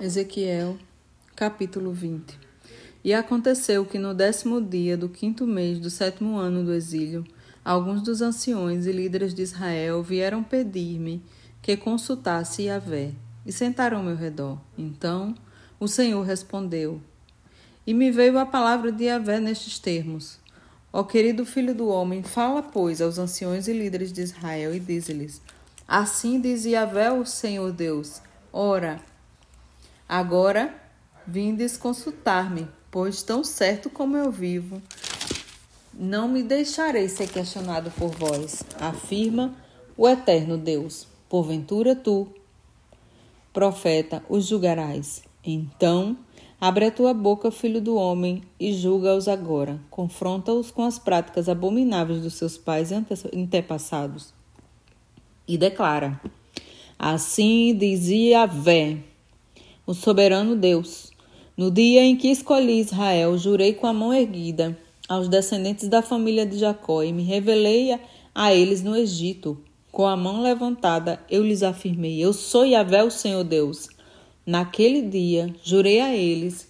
Ezequiel, capítulo 20 E aconteceu que no décimo dia do quinto mês do sétimo ano do exílio, alguns dos anciões e líderes de Israel vieram pedir-me que consultasse Yahvé, e sentaram ao meu redor. Então o Senhor respondeu, e me veio a palavra de Yahvé nestes termos. Ó querido filho do homem, fala, pois, aos anciões e líderes de Israel e dize-lhes, Assim diz Yahvé, o Senhor Deus, Ora, Agora vindes consultar-me, pois tão certo como eu vivo, não me deixarei ser questionado por vós, afirma o eterno Deus. Porventura tu, profeta, os julgarás. Então, abre a tua boca, filho do homem, e julga-os agora. Confronta-os com as práticas abomináveis dos seus pais e antepassados. E declara: Assim dizia Vé, o soberano Deus. No dia em que escolhi Israel, jurei com a mão erguida aos descendentes da família de Jacó e me revelei a eles no Egito. Com a mão levantada, eu lhes afirmei: Eu sou Yahvé, o Senhor Deus. Naquele dia, jurei a eles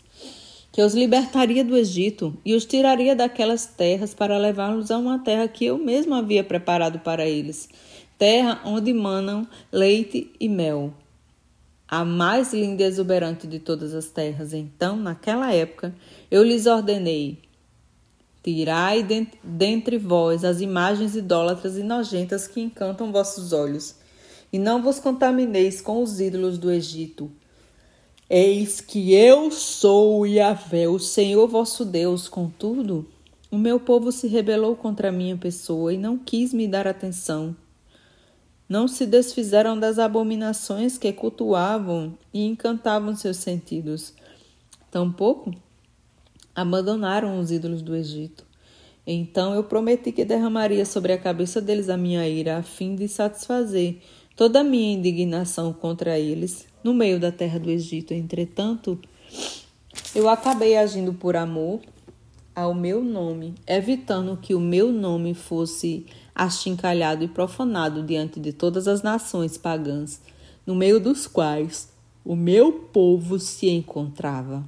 que os libertaria do Egito e os tiraria daquelas terras para levá-los a uma terra que eu mesmo havia preparado para eles, terra onde manam leite e mel a mais linda e exuberante de todas as terras. Então, naquela época, eu lhes ordenei: Tirai dentre vós as imagens idólatras e nojentas que encantam vossos olhos, e não vos contamineis com os ídolos do Egito. Eis que eu sou Yahvé, o Senhor vosso Deus. Contudo, o meu povo se rebelou contra a minha pessoa e não quis me dar atenção não se desfizeram das abominações que cultuavam e encantavam seus sentidos. Tampouco abandonaram os ídolos do Egito. Então eu prometi que derramaria sobre a cabeça deles a minha ira, a fim de satisfazer toda a minha indignação contra eles no meio da terra do Egito. Entretanto, eu acabei agindo por amor ao meu nome, evitando que o meu nome fosse achincalhado e profanado diante de todas as nações pagãs, no meio dos quais o meu povo se encontrava.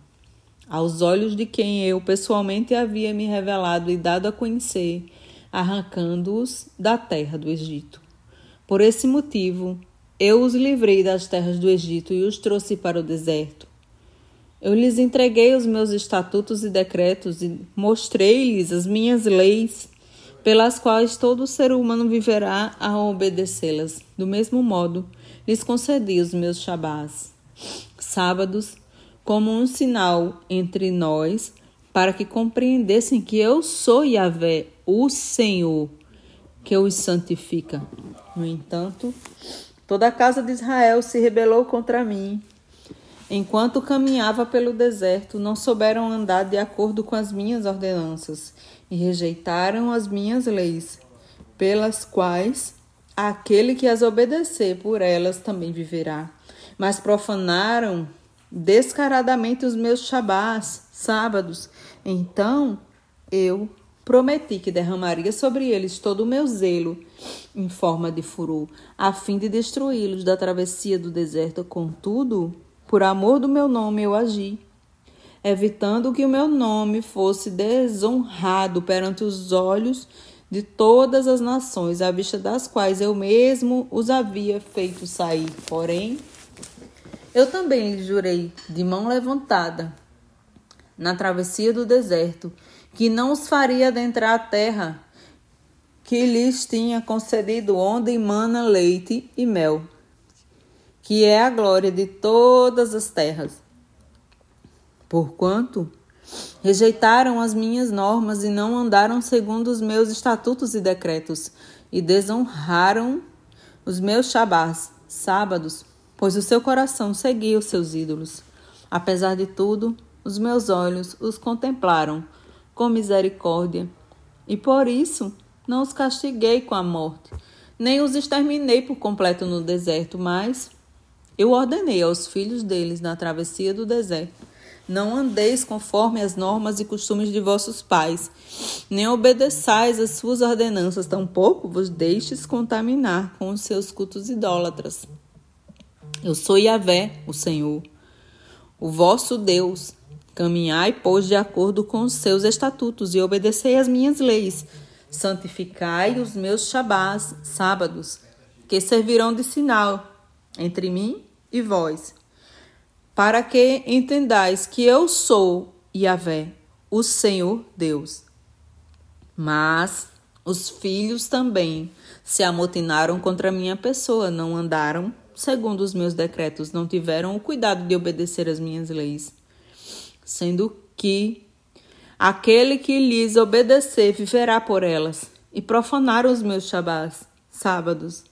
Aos olhos de quem eu pessoalmente havia me revelado e dado a conhecer, arrancando-os da terra do Egito. Por esse motivo, eu os livrei das terras do Egito e os trouxe para o deserto. Eu lhes entreguei os meus estatutos e decretos e mostrei-lhes as minhas leis pelas quais todo ser humano viverá a obedecê-las. Do mesmo modo, lhes concedi os meus shabás, sábados, como um sinal entre nós, para que compreendessem que eu sou Yahvé, o Senhor, que os santifica. No entanto, toda a casa de Israel se rebelou contra mim. Enquanto caminhava pelo deserto, não souberam andar de acordo com as minhas ordenanças e rejeitaram as minhas leis, pelas quais aquele que as obedecer por elas também viverá. Mas profanaram descaradamente os meus shabás, sábados. Então eu prometi que derramaria sobre eles todo o meu zelo em forma de furor, a fim de destruí-los da travessia do deserto. Contudo, por amor do meu nome eu agi evitando que o meu nome fosse desonrado perante os olhos de todas as nações, à vista das quais eu mesmo os havia feito sair. Porém, eu também jurei de mão levantada, na travessia do deserto, que não os faria adentrar a terra que lhes tinha concedido, onde emana leite e mel, que é a glória de todas as terras Porquanto rejeitaram as minhas normas e não andaram segundo os meus estatutos e decretos, e desonraram os meus shabás, sábados, pois o seu coração seguia os seus ídolos. Apesar de tudo, os meus olhos os contemplaram com misericórdia, e por isso não os castiguei com a morte, nem os exterminei por completo no deserto, mas eu ordenei aos filhos deles na travessia do deserto não andeis conforme as normas e costumes de vossos pais, nem obedeçais às suas ordenanças, tampouco vos deixes contaminar com os seus cultos idólatras. Eu sou Yahvé, o Senhor. o vosso Deus. Caminhai, pois, de acordo com os seus estatutos e obedecei as minhas leis. Santificai os meus shabás, sábados, que servirão de sinal entre mim e vós, para que entendais que eu sou Yahvé, o Senhor Deus. Mas os filhos também se amotinaram contra a minha pessoa, não andaram segundo os meus decretos, não tiveram o cuidado de obedecer as minhas leis, sendo que aquele que lhes obedecer viverá por elas, e profanaram os meus shabás, sábados.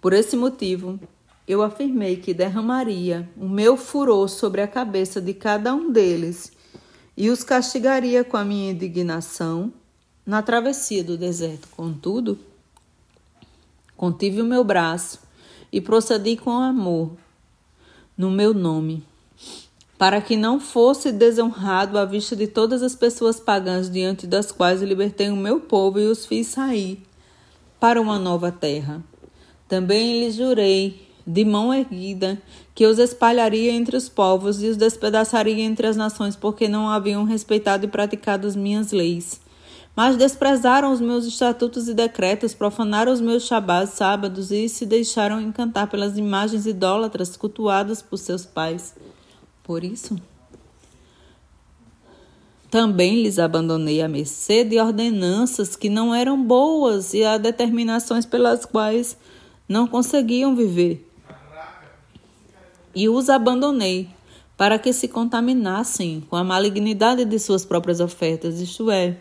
Por esse motivo, eu afirmei que derramaria o meu furor sobre a cabeça de cada um deles e os castigaria com a minha indignação na travessia do deserto. Contudo, contive o meu braço e procedi com amor no meu nome, para que não fosse desonrado à vista de todas as pessoas pagãs diante das quais libertei o meu povo e os fiz sair para uma nova terra. Também lhes jurei de mão erguida, que os espalharia entre os povos e os despedaçaria entre as nações, porque não haviam respeitado e praticado as minhas leis. Mas desprezaram os meus estatutos e decretos, profanaram os meus shabás, sábados e se deixaram encantar pelas imagens idólatras cultuadas por seus pais. Por isso, também lhes abandonei a mercê de ordenanças que não eram boas e a determinações pelas quais não conseguiam viver e os abandonei, para que se contaminassem com a malignidade de suas próprias ofertas, isto é,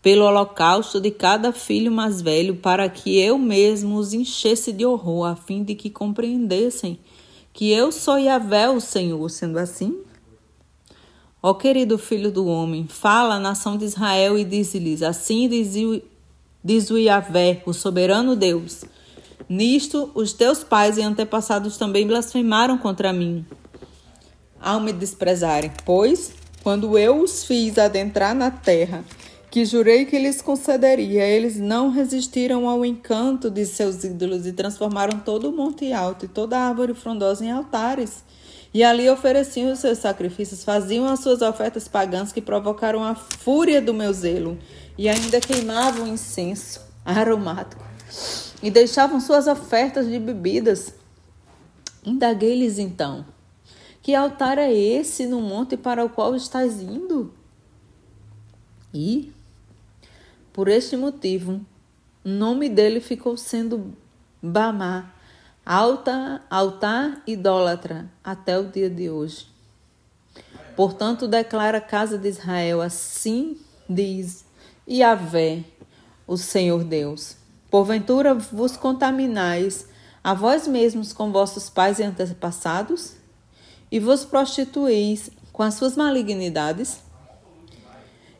pelo holocausto de cada filho mais velho, para que eu mesmo os enchesse de horror, a fim de que compreendessem que eu sou Yahvé, o Senhor, sendo assim. Ó querido filho do homem, fala à nação de Israel e diz-lhes: Assim diz o, diz o Yahvé, o soberano Deus. Nisto, os teus pais e antepassados também blasfemaram contra mim, ao me desprezarem. Pois, quando eu os fiz adentrar na terra, que jurei que lhes concederia, eles não resistiram ao encanto de seus ídolos e transformaram todo o monte alto e toda a árvore frondosa em altares. E ali ofereciam os seus sacrifícios, faziam as suas ofertas pagãs que provocaram a fúria do meu zelo, e ainda queimavam incenso aromático e deixavam suas ofertas de bebidas. Indaguei-lhes então: Que altar é esse no monte para o qual estás indo? E, por este motivo, o nome dele ficou sendo Bamá, alta, altar idólatra, até o dia de hoje. Portanto, declara a casa de Israel: assim diz Yahvé, o Senhor Deus. Porventura vos contaminais a vós mesmos com vossos pais e antepassados? E vos prostituís com as suas malignidades?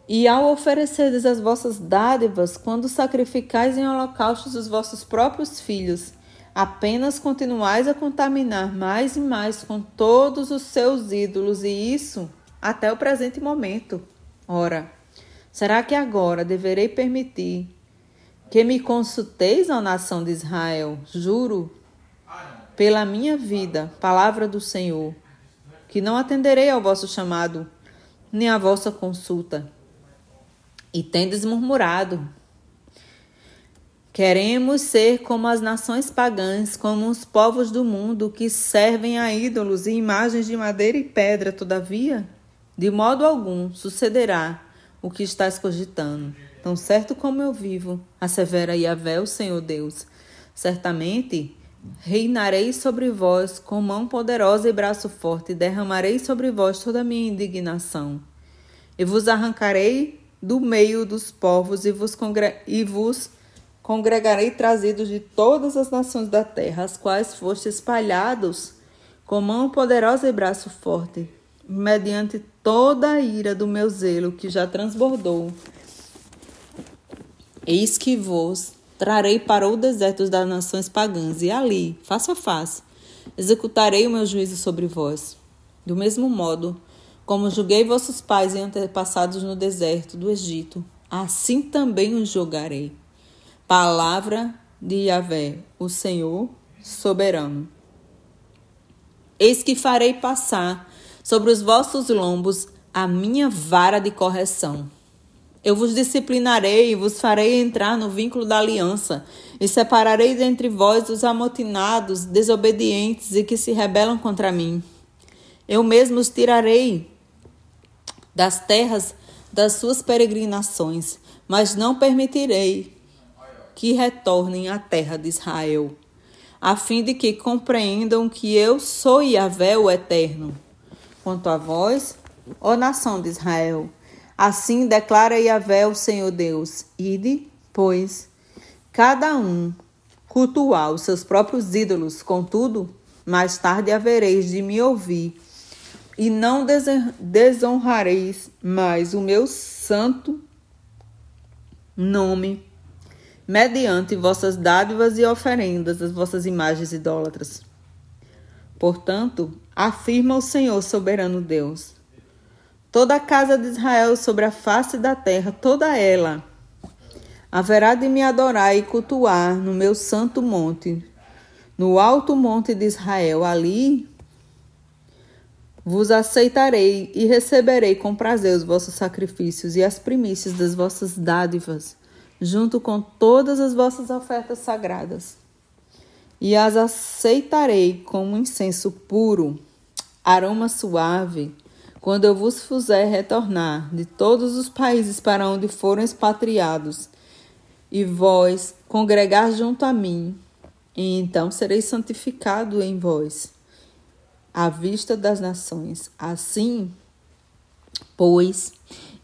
E ao ofereceres as vossas dádivas, quando sacrificais em holocaustos os vossos próprios filhos, apenas continuais a contaminar mais e mais com todos os seus ídolos, e isso até o presente momento. Ora, será que agora deverei permitir que me consulteis, ó nação de Israel, juro, pela minha vida, palavra do Senhor, que não atenderei ao vosso chamado, nem à vossa consulta. E tendes murmurado. Queremos ser como as nações pagãs, como os povos do mundo que servem a ídolos e imagens de madeira e pedra, todavia, de modo algum sucederá o que estás cogitando. Tão certo como eu vivo, assevera Yahvé, o Senhor Deus, certamente reinarei sobre vós com mão poderosa e braço forte, e derramarei sobre vós toda a minha indignação. E vos arrancarei do meio dos povos, e vos, congre e vos congregarei trazidos de todas as nações da terra, as quais foste espalhados com mão poderosa e braço forte, mediante toda a ira do meu zelo que já transbordou Eis que vos trarei para o deserto das nações pagãs, e ali, face a face, executarei o meu juízo sobre vós. Do mesmo modo, como julguei vossos pais e antepassados no deserto do Egito, assim também os julgarei. Palavra de Yahvé, o Senhor soberano. Eis que farei passar sobre os vossos lombos a minha vara de correção. Eu vos disciplinarei e vos farei entrar no vínculo da aliança, e separarei dentre vós os amotinados, desobedientes e que se rebelam contra mim. Eu mesmo os tirarei das terras das suas peregrinações, mas não permitirei que retornem à terra de Israel, a fim de que compreendam que eu sou Yahvé o Eterno. Quanto a vós, ó nação de Israel, assim declara Yahvé o Senhor Deus: Ide, pois, cada um cultuar os seus próprios ídolos, contudo, mais tarde havereis de me ouvir, e não desonrareis mais o meu santo nome mediante vossas dádivas e oferendas das vossas imagens idólatras. Portanto, afirma o Senhor soberano Deus: toda a casa de Israel sobre a face da terra, toda ela, haverá de me adorar e cultuar no meu santo monte, no alto monte de Israel. Ali vos aceitarei e receberei com prazer os vossos sacrifícios e as primícias das vossas dádivas junto com todas as vossas ofertas sagradas, e as aceitarei como incenso puro, aroma suave, quando eu vos fizer retornar de todos os países para onde foram expatriados, e vós congregar junto a mim, e então serei santificado em vós, à vista das nações. Assim, pois,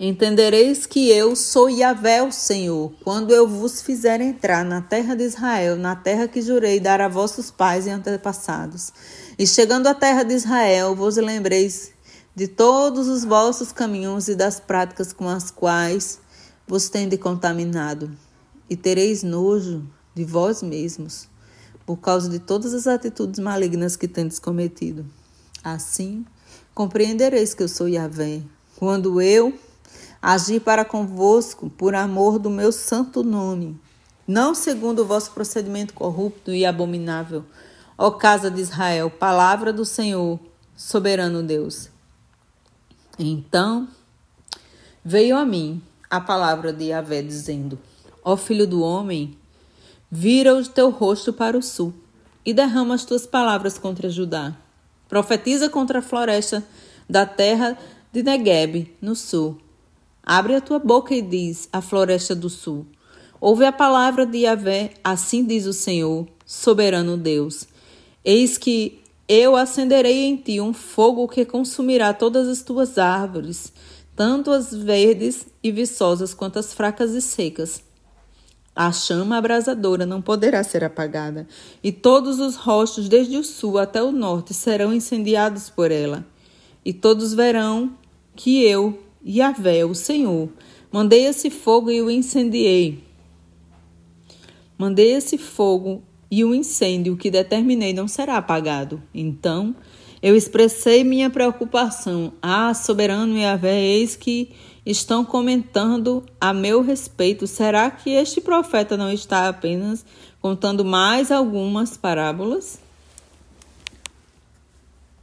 Entendereis que eu sou Yahvé, o Senhor, quando eu vos fizer entrar na terra de Israel, na terra que jurei dar a vossos pais e antepassados. E chegando à terra de Israel, vos lembreis de todos os vossos caminhos e das práticas com as quais vos tende contaminado. E tereis nojo de vós mesmos, por causa de todas as atitudes malignas que tendes cometido. Assim, compreendereis que eu sou Yahvé, quando eu Agi para convosco por amor do meu santo nome, não segundo o vosso procedimento corrupto e abominável. Ó casa de Israel, palavra do Senhor, soberano Deus. Então veio a mim a palavra de Yahvé, dizendo: Ó filho do homem, vira o teu rosto para o sul e derrama as tuas palavras contra Judá. Profetiza contra a floresta da terra de Negueb, no sul Abre a tua boca e diz à floresta do sul: Ouve a palavra de Yahvé, assim diz o Senhor, soberano Deus. Eis que eu acenderei em ti um fogo que consumirá todas as tuas árvores, tanto as verdes e viçosas quanto as fracas e secas. A chama abrasadora não poderá ser apagada, e todos os rostos, desde o sul até o norte, serão incendiados por ela. E todos verão que eu, Yahvé, o Senhor, mandei esse fogo e o incendiei. Mandei esse fogo e o incêndio que determinei não será apagado. Então eu expressei minha preocupação. Ah, soberano Yahvé, eis que estão comentando a meu respeito. Será que este profeta não está apenas contando mais algumas parábolas?